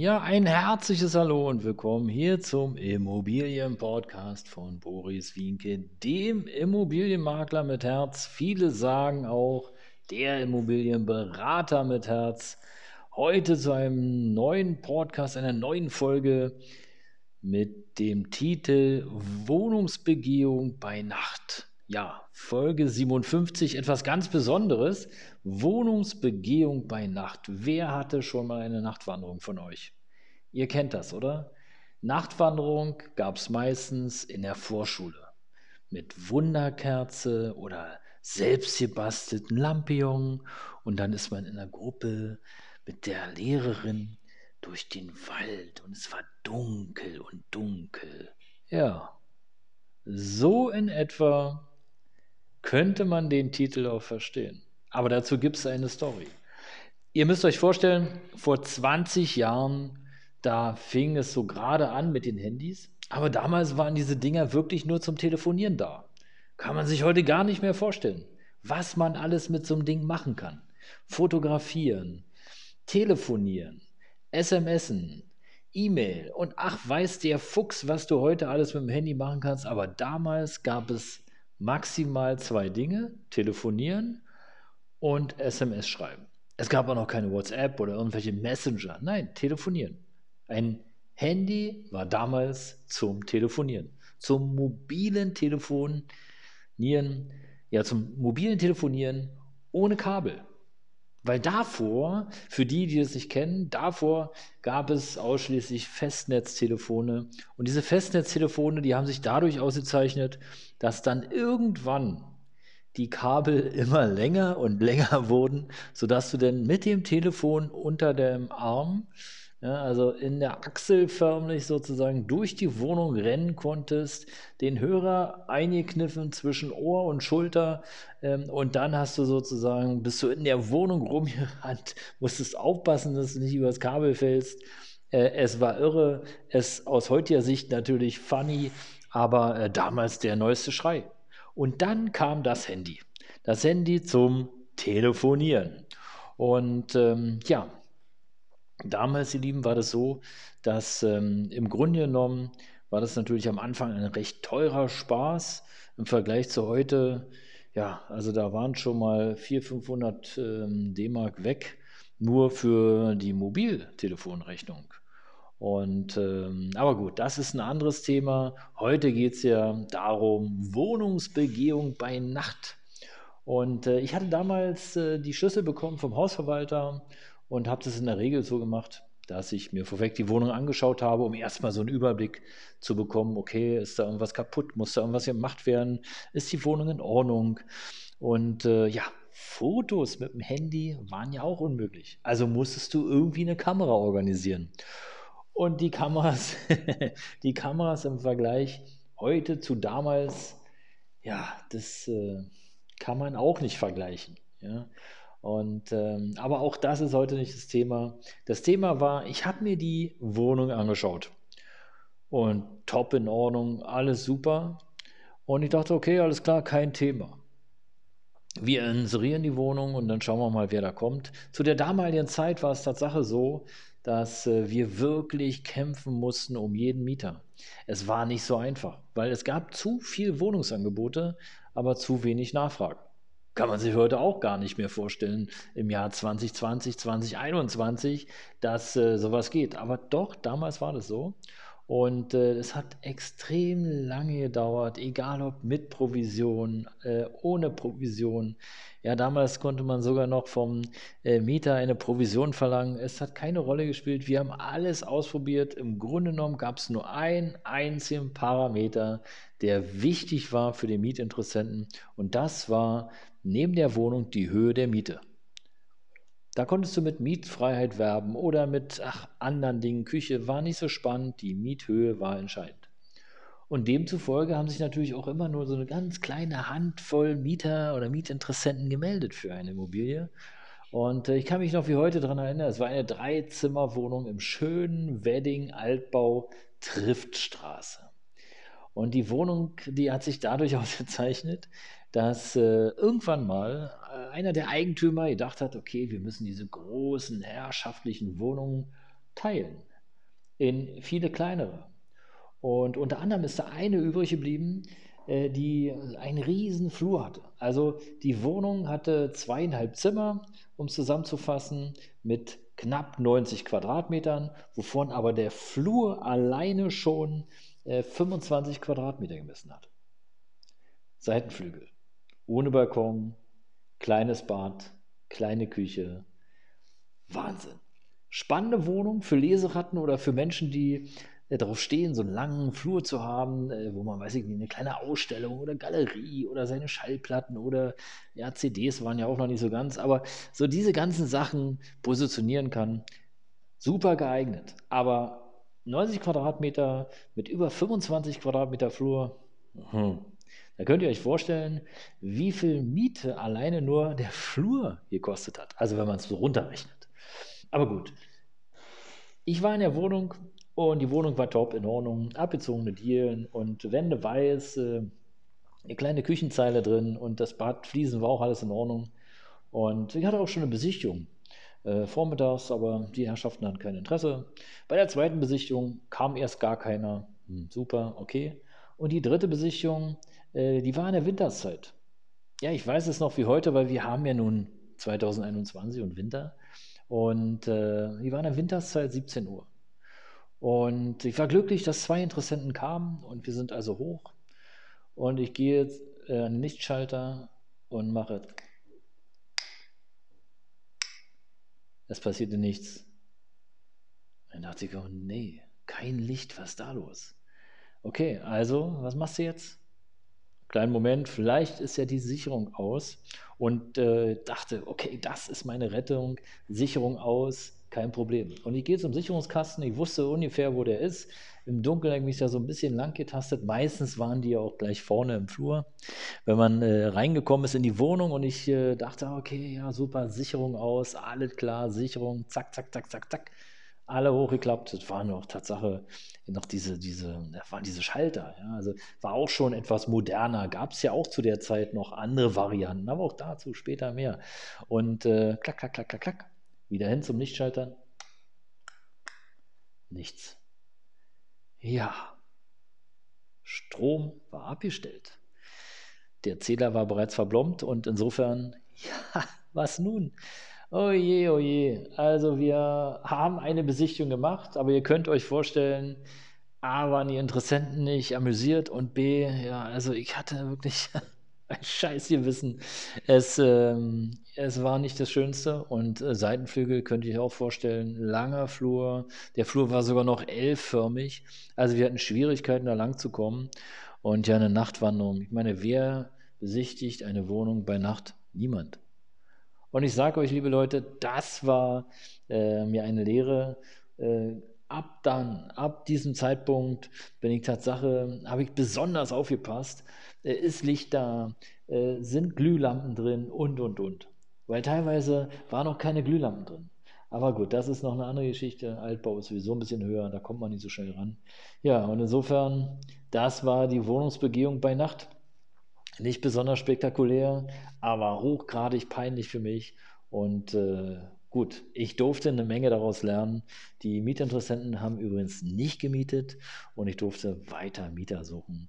Ja, ein herzliches Hallo und willkommen hier zum Immobilienpodcast von Boris Wienke, dem Immobilienmakler mit Herz. Viele sagen auch der Immobilienberater mit Herz. Heute zu einem neuen Podcast, einer neuen Folge mit dem Titel Wohnungsbegehung bei Nacht. Ja, Folge 57, etwas ganz Besonderes. Wohnungsbegehung bei Nacht. Wer hatte schon mal eine Nachtwanderung von euch? Ihr kennt das, oder? Nachtwanderung gab es meistens in der Vorschule mit Wunderkerze oder selbstgebastelten Lampion und dann ist man in der Gruppe mit der Lehrerin durch den Wald und es war dunkel und dunkel. Ja, so in etwa könnte man den Titel auch verstehen. Aber dazu gibt es eine Story. Ihr müsst euch vorstellen, vor 20 Jahren, da fing es so gerade an mit den Handys, aber damals waren diese Dinger wirklich nur zum Telefonieren da. Kann man sich heute gar nicht mehr vorstellen, was man alles mit so einem Ding machen kann. Fotografieren, telefonieren, SMSen, E-Mail und ach, weiß der Fuchs, was du heute alles mit dem Handy machen kannst. Aber damals gab es maximal zwei Dinge: telefonieren und SMS schreiben. Es gab auch noch keine WhatsApp oder irgendwelche Messenger. Nein, telefonieren. Ein Handy war damals zum Telefonieren, zum mobilen Telefonieren, ja, zum mobilen Telefonieren ohne Kabel. Weil davor, für die, die das nicht kennen, davor gab es ausschließlich Festnetztelefone. Und diese Festnetztelefone, die haben sich dadurch ausgezeichnet, dass dann irgendwann die Kabel immer länger und länger wurden, sodass du dann mit dem Telefon unter dem Arm ja, also in der Achsel förmlich sozusagen durch die Wohnung rennen konntest, den Hörer eingekniffen zwischen Ohr und Schulter ähm, und dann hast du sozusagen, bist du in der Wohnung rumgerannt, musstest aufpassen, dass du nicht übers Kabel fällst. Äh, es war irre, es aus heutiger Sicht natürlich funny, aber äh, damals der neueste Schrei. Und dann kam das Handy. Das Handy zum Telefonieren. Und ähm, ja, Damals, ihr Lieben, war das so, dass ähm, im Grunde genommen war das natürlich am Anfang ein recht teurer Spaß im Vergleich zu heute. Ja, also da waren schon mal 400, 500 ähm, D-Mark weg, nur für die Mobiltelefonrechnung. Und ähm, aber gut, das ist ein anderes Thema. Heute geht es ja darum, Wohnungsbegehung bei Nacht. Und äh, ich hatte damals äh, die Schlüssel bekommen vom Hausverwalter und habe das in der Regel so gemacht, dass ich mir vorweg die Wohnung angeschaut habe, um erstmal so einen Überblick zu bekommen, okay, ist da irgendwas kaputt, muss da irgendwas gemacht werden, ist die Wohnung in Ordnung? Und äh, ja, Fotos mit dem Handy waren ja auch unmöglich. Also musstest du irgendwie eine Kamera organisieren. Und die Kameras, die Kameras im Vergleich heute zu damals, ja, das äh, kann man auch nicht vergleichen. Ja. Und, ähm, aber auch das ist heute nicht das Thema. Das Thema war, ich habe mir die Wohnung angeschaut. Und top in Ordnung, alles super. Und ich dachte, okay, alles klar, kein Thema. Wir inserieren die Wohnung und dann schauen wir mal, wer da kommt. Zu der damaligen Zeit war es Tatsache so, dass äh, wir wirklich kämpfen mussten um jeden Mieter. Es war nicht so einfach, weil es gab zu viel Wohnungsangebote, aber zu wenig Nachfrage. Kann man sich heute auch gar nicht mehr vorstellen im Jahr 2020, 2021, dass äh, sowas geht. Aber doch, damals war das so. Und äh, es hat extrem lange gedauert, egal ob mit Provision, äh, ohne Provision. Ja, damals konnte man sogar noch vom äh, Mieter eine Provision verlangen. Es hat keine Rolle gespielt. Wir haben alles ausprobiert. Im Grunde genommen gab es nur einen einzigen Parameter, der wichtig war für den Mietinteressenten. Und das war neben der Wohnung die Höhe der Miete. Da konntest du mit Mietfreiheit werben oder mit ach, anderen Dingen. Küche war nicht so spannend, die Miethöhe war entscheidend. Und demzufolge haben sich natürlich auch immer nur so eine ganz kleine Handvoll Mieter oder Mietinteressenten gemeldet für eine Immobilie. Und äh, ich kann mich noch wie heute daran erinnern, es war eine Dreizimmerwohnung im schönen Wedding Altbau Triftstraße. Und die Wohnung, die hat sich dadurch ausgezeichnet, dass äh, irgendwann mal äh, einer der Eigentümer gedacht hat, okay, wir müssen diese großen herrschaftlichen Wohnungen teilen in viele kleinere. Und unter anderem ist da eine übrig geblieben, äh, die einen riesen Flur hatte. Also die Wohnung hatte zweieinhalb Zimmer, um es zusammenzufassen, mit knapp 90 Quadratmetern, wovon aber der Flur alleine schon 25 äh, Quadratmeter gemessen hat. Seitenflügel, ohne Balkon, kleines Bad, kleine Küche. Wahnsinn. Spannende Wohnung für Leseratten oder für Menschen, die äh, darauf stehen, so einen langen Flur zu haben, äh, wo man, weiß ich nicht, eine kleine Ausstellung oder Galerie oder seine Schallplatten oder ja, CDs waren ja auch noch nicht so ganz, aber so diese ganzen Sachen positionieren kann, super geeignet. Aber 90 Quadratmeter mit über 25 Quadratmeter Flur, hm, da könnt ihr euch vorstellen, wie viel Miete alleine nur der Flur gekostet hat. Also wenn man es so runterrechnet. Aber gut. Ich war in der Wohnung und die Wohnung war top in Ordnung, abgezogene Dielen und Wände weiß, äh, eine kleine Küchenzeile drin und das Badfliesen war auch alles in Ordnung. Und ich hatte auch schon eine Besichtigung äh, vormittags, aber die Herrschaften hatten kein Interesse. Bei der zweiten Besichtigung kam erst gar keiner. Hm, super, okay. Und die dritte Besichtigung, äh, die war in der Winterszeit. Ja, ich weiß es noch wie heute, weil wir haben ja nun 2021 und Winter. Und äh, die war in der Winterszeit 17 Uhr. Und ich war glücklich, dass zwei Interessenten kamen und wir sind also hoch. Und ich gehe jetzt äh, an den Lichtschalter und mache. Es passierte nichts. Dann dachte ich, oh nee, kein Licht, was ist da los? Okay, also, was machst du jetzt? Kleinen Moment, vielleicht ist ja die Sicherung aus und äh, dachte, okay, das ist meine Rettung, Sicherung aus, kein Problem. Und ich gehe zum Sicherungskasten, ich wusste ungefähr, wo der ist. Im Dunkeln habe ich mich da so ein bisschen lang getastet. Meistens waren die ja auch gleich vorne im Flur. Wenn man äh, reingekommen ist in die Wohnung und ich äh, dachte, okay, ja, super, Sicherung aus, alles klar, Sicherung, zack, zack, zack, zack, zack. Alle hochgeklappt. Das waren noch Tatsache noch diese, diese, waren diese Schalter. Ja. Also war auch schon etwas moderner. Gab es ja auch zu der Zeit noch andere Varianten, aber auch dazu später mehr. Und äh, klack, klack, klack, klack, klack wieder hin zum Lichtschalter. Nichts. Ja. Strom war abgestellt. Der Zähler war bereits verblombt und insofern, ja, was nun? Oh je, oh je. Also wir haben eine Besichtigung gemacht, aber ihr könnt euch vorstellen, A waren die Interessenten nicht amüsiert und B, ja, also ich hatte wirklich ein Scheißgewissen. Es, ähm, es war nicht das Schönste und äh, Seitenflügel könnte ich auch vorstellen. Langer Flur. Der Flur war sogar noch L-förmig. Also wir hatten Schwierigkeiten, da lang zu kommen. Und ja, eine Nachtwanderung. Ich meine, wer besichtigt eine Wohnung bei Nacht? Niemand. Und ich sage euch, liebe Leute, das war äh, mir eine Lehre. Äh, ab dann, ab diesem Zeitpunkt bin ich Tatsache, habe ich besonders aufgepasst äh, ist Licht da, äh, sind Glühlampen drin und, und, und. Weil teilweise waren noch keine Glühlampen drin. Aber gut, das ist noch eine andere Geschichte. Altbau ist sowieso ein bisschen höher, da kommt man nicht so schnell ran. Ja, und insofern, das war die Wohnungsbegehung bei Nacht. Nicht besonders spektakulär, aber hochgradig peinlich für mich. Und äh, gut, ich durfte eine Menge daraus lernen. Die Mietinteressenten haben übrigens nicht gemietet und ich durfte weiter Mieter suchen.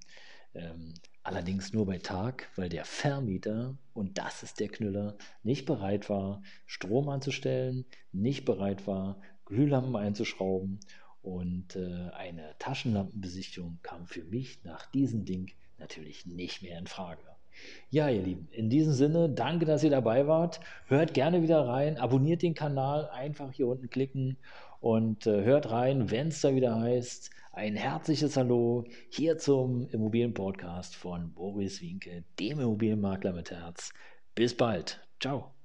Ähm, allerdings nur bei Tag, weil der Vermieter, und das ist der Knüller, nicht bereit war, Strom anzustellen, nicht bereit war, Glühlampen einzuschrauben und äh, eine Taschenlampenbesichtigung kam für mich nach diesem Ding natürlich nicht mehr in Frage. Ja, ihr Lieben, in diesem Sinne, danke, dass ihr dabei wart. Hört gerne wieder rein, abonniert den Kanal, einfach hier unten klicken und äh, hört rein, wenn es da wieder heißt, ein herzliches Hallo hier zum Immobilienpodcast von Boris Winke, dem Immobilienmakler mit Herz. Bis bald. Ciao.